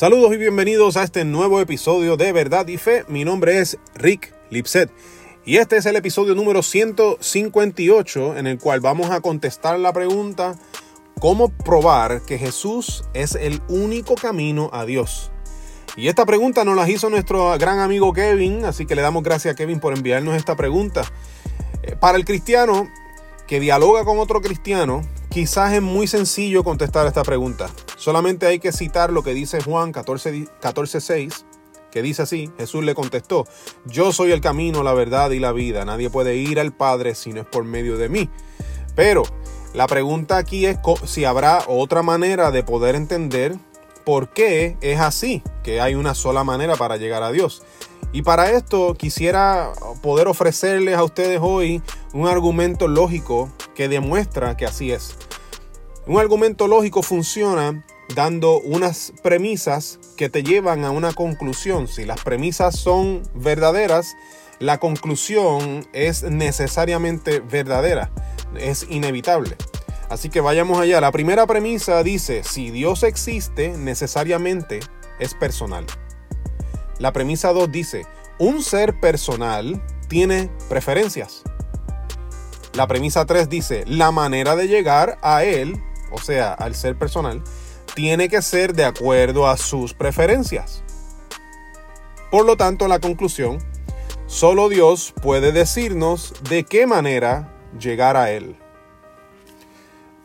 Saludos y bienvenidos a este nuevo episodio de Verdad y Fe. Mi nombre es Rick Lipset y este es el episodio número 158 en el cual vamos a contestar la pregunta ¿Cómo probar que Jesús es el único camino a Dios? Y esta pregunta nos la hizo nuestro gran amigo Kevin, así que le damos gracias a Kevin por enviarnos esta pregunta. Eh, para el cristiano que dialoga con otro cristiano, quizás es muy sencillo contestar esta pregunta. Solamente hay que citar lo que dice Juan 14, 14 que dice así, Jesús le contestó, yo soy el camino, la verdad y la vida, nadie puede ir al Padre si no es por medio de mí. Pero la pregunta aquí es si habrá otra manera de poder entender por qué es así, que hay una sola manera para llegar a Dios. Y para esto quisiera poder ofrecerles a ustedes hoy un argumento lógico que demuestra que así es. Un argumento lógico funciona dando unas premisas que te llevan a una conclusión. Si las premisas son verdaderas, la conclusión es necesariamente verdadera, es inevitable. Así que vayamos allá. La primera premisa dice, si Dios existe, necesariamente es personal. La premisa 2 dice, un ser personal tiene preferencias. La premisa 3 dice, la manera de llegar a él, o sea, al ser personal, tiene que ser de acuerdo a sus preferencias. Por lo tanto, la conclusión, solo Dios puede decirnos de qué manera llegar a Él.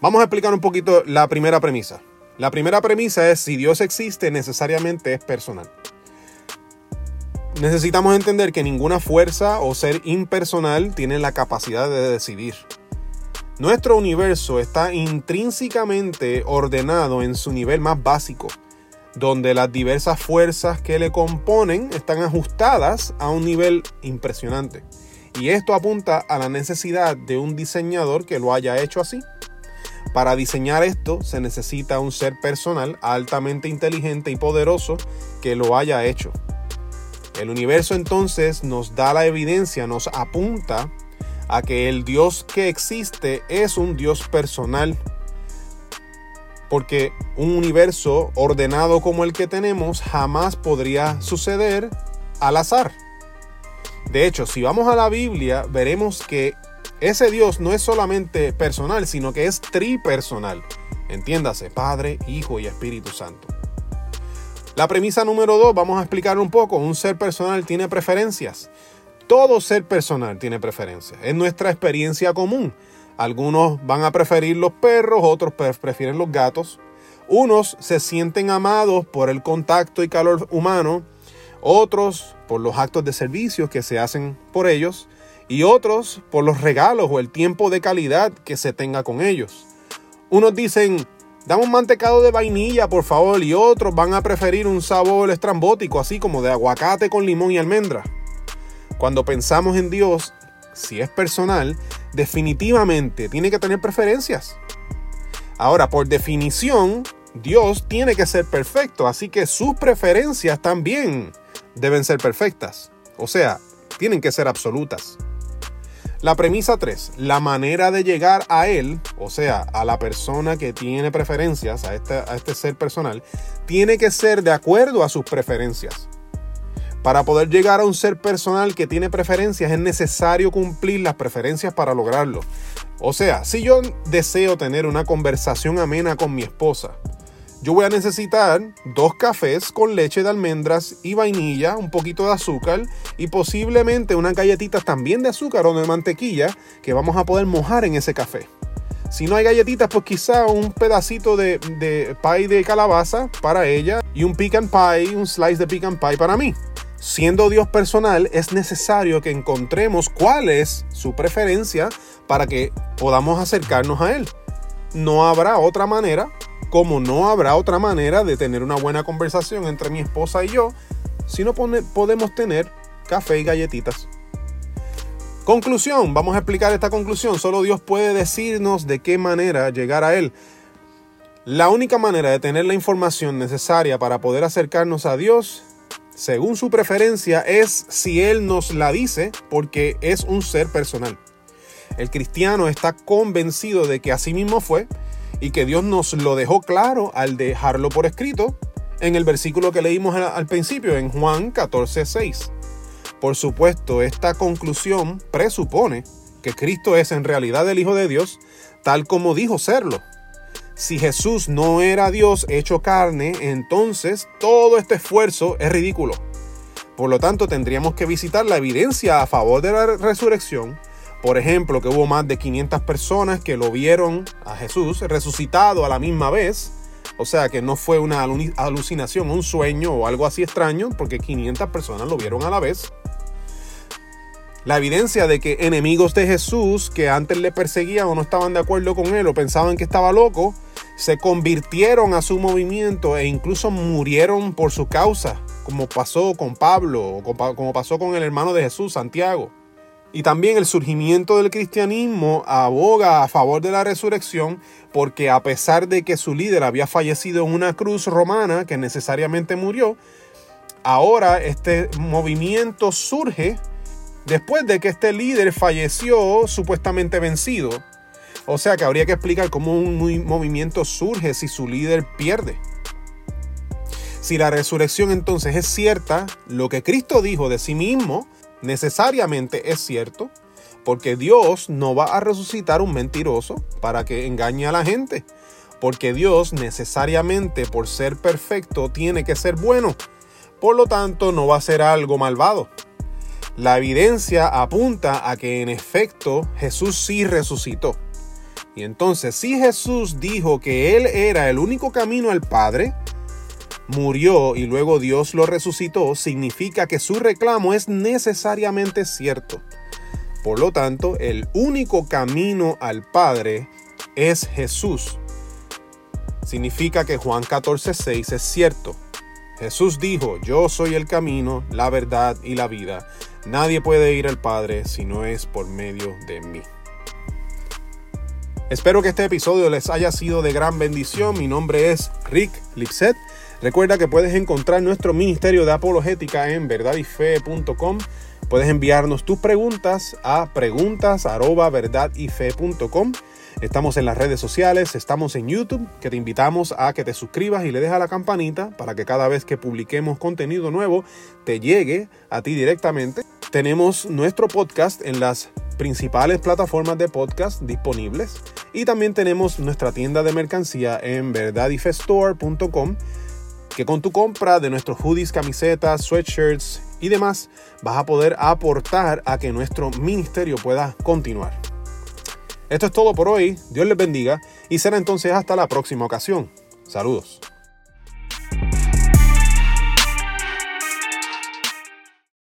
Vamos a explicar un poquito la primera premisa. La primera premisa es si Dios existe necesariamente es personal. Necesitamos entender que ninguna fuerza o ser impersonal tiene la capacidad de decidir. Nuestro universo está intrínsecamente ordenado en su nivel más básico, donde las diversas fuerzas que le componen están ajustadas a un nivel impresionante. Y esto apunta a la necesidad de un diseñador que lo haya hecho así. Para diseñar esto se necesita un ser personal altamente inteligente y poderoso que lo haya hecho. El universo entonces nos da la evidencia, nos apunta a que el Dios que existe es un Dios personal. Porque un universo ordenado como el que tenemos jamás podría suceder al azar. De hecho, si vamos a la Biblia, veremos que ese Dios no es solamente personal, sino que es tripersonal. Entiéndase, Padre, Hijo y Espíritu Santo. La premisa número dos, vamos a explicar un poco. Un ser personal tiene preferencias. Todo ser personal tiene preferencias. Es nuestra experiencia común. Algunos van a preferir los perros, otros prefieren los gatos. Unos se sienten amados por el contacto y calor humano, otros por los actos de servicio que se hacen por ellos y otros por los regalos o el tiempo de calidad que se tenga con ellos. Unos dicen, dame un mantecado de vainilla por favor y otros van a preferir un sabor estrambótico así como de aguacate con limón y almendra. Cuando pensamos en Dios, si es personal, definitivamente tiene que tener preferencias. Ahora, por definición, Dios tiene que ser perfecto, así que sus preferencias también deben ser perfectas. O sea, tienen que ser absolutas. La premisa 3, la manera de llegar a Él, o sea, a la persona que tiene preferencias, a este, a este ser personal, tiene que ser de acuerdo a sus preferencias. Para poder llegar a un ser personal que tiene preferencias es necesario cumplir las preferencias para lograrlo. O sea, si yo deseo tener una conversación amena con mi esposa, yo voy a necesitar dos cafés con leche de almendras y vainilla, un poquito de azúcar y posiblemente unas galletitas también de azúcar o de mantequilla que vamos a poder mojar en ese café. Si no hay galletitas, pues quizá un pedacito de, de pie de calabaza para ella y un pecan pie, un slice de pecan pie para mí. Siendo Dios personal, es necesario que encontremos cuál es su preferencia para que podamos acercarnos a Él. No habrá otra manera, como no habrá otra manera de tener una buena conversación entre mi esposa y yo, si no podemos tener café y galletitas. Conclusión, vamos a explicar esta conclusión. Solo Dios puede decirnos de qué manera llegar a Él. La única manera de tener la información necesaria para poder acercarnos a Dios según su preferencia, es si Él nos la dice porque es un ser personal. El cristiano está convencido de que así mismo fue y que Dios nos lo dejó claro al dejarlo por escrito en el versículo que leímos al principio, en Juan 14, 6. Por supuesto, esta conclusión presupone que Cristo es en realidad el Hijo de Dios, tal como dijo serlo. Si Jesús no era Dios hecho carne, entonces todo este esfuerzo es ridículo. Por lo tanto, tendríamos que visitar la evidencia a favor de la resurrección. Por ejemplo, que hubo más de 500 personas que lo vieron a Jesús resucitado a la misma vez. O sea que no fue una alucinación, un sueño o algo así extraño, porque 500 personas lo vieron a la vez. La evidencia de que enemigos de Jesús que antes le perseguían o no estaban de acuerdo con él o pensaban que estaba loco, se convirtieron a su movimiento e incluso murieron por su causa, como pasó con Pablo o como pasó con el hermano de Jesús, Santiago. Y también el surgimiento del cristianismo aboga a favor de la resurrección porque a pesar de que su líder había fallecido en una cruz romana que necesariamente murió, ahora este movimiento surge después de que este líder falleció supuestamente vencido. O sea que habría que explicar cómo un movimiento surge si su líder pierde. Si la resurrección entonces es cierta, lo que Cristo dijo de sí mismo necesariamente es cierto, porque Dios no va a resucitar un mentiroso para que engañe a la gente, porque Dios necesariamente por ser perfecto tiene que ser bueno, por lo tanto no va a ser algo malvado. La evidencia apunta a que en efecto Jesús sí resucitó. Y entonces si Jesús dijo que Él era el único camino al Padre, murió y luego Dios lo resucitó, significa que su reclamo es necesariamente cierto. Por lo tanto, el único camino al Padre es Jesús. Significa que Juan 14:6 es cierto. Jesús dijo, yo soy el camino, la verdad y la vida. Nadie puede ir al Padre si no es por medio de mí. Espero que este episodio les haya sido de gran bendición. Mi nombre es Rick Lipset Recuerda que puedes encontrar nuestro ministerio de apologética en verdadyfe.com. Puedes enviarnos tus preguntas a preguntas@verdadyfe.com. Estamos en las redes sociales, estamos en YouTube, que te invitamos a que te suscribas y le dejes a la campanita para que cada vez que publiquemos contenido nuevo te llegue a ti directamente. Tenemos nuestro podcast en las principales plataformas de podcast disponibles y también tenemos nuestra tienda de mercancía en verdadyfestore.com que con tu compra de nuestros hoodies, camisetas, sweatshirts y demás vas a poder aportar a que nuestro ministerio pueda continuar. Esto es todo por hoy, Dios les bendiga y será entonces hasta la próxima ocasión. Saludos.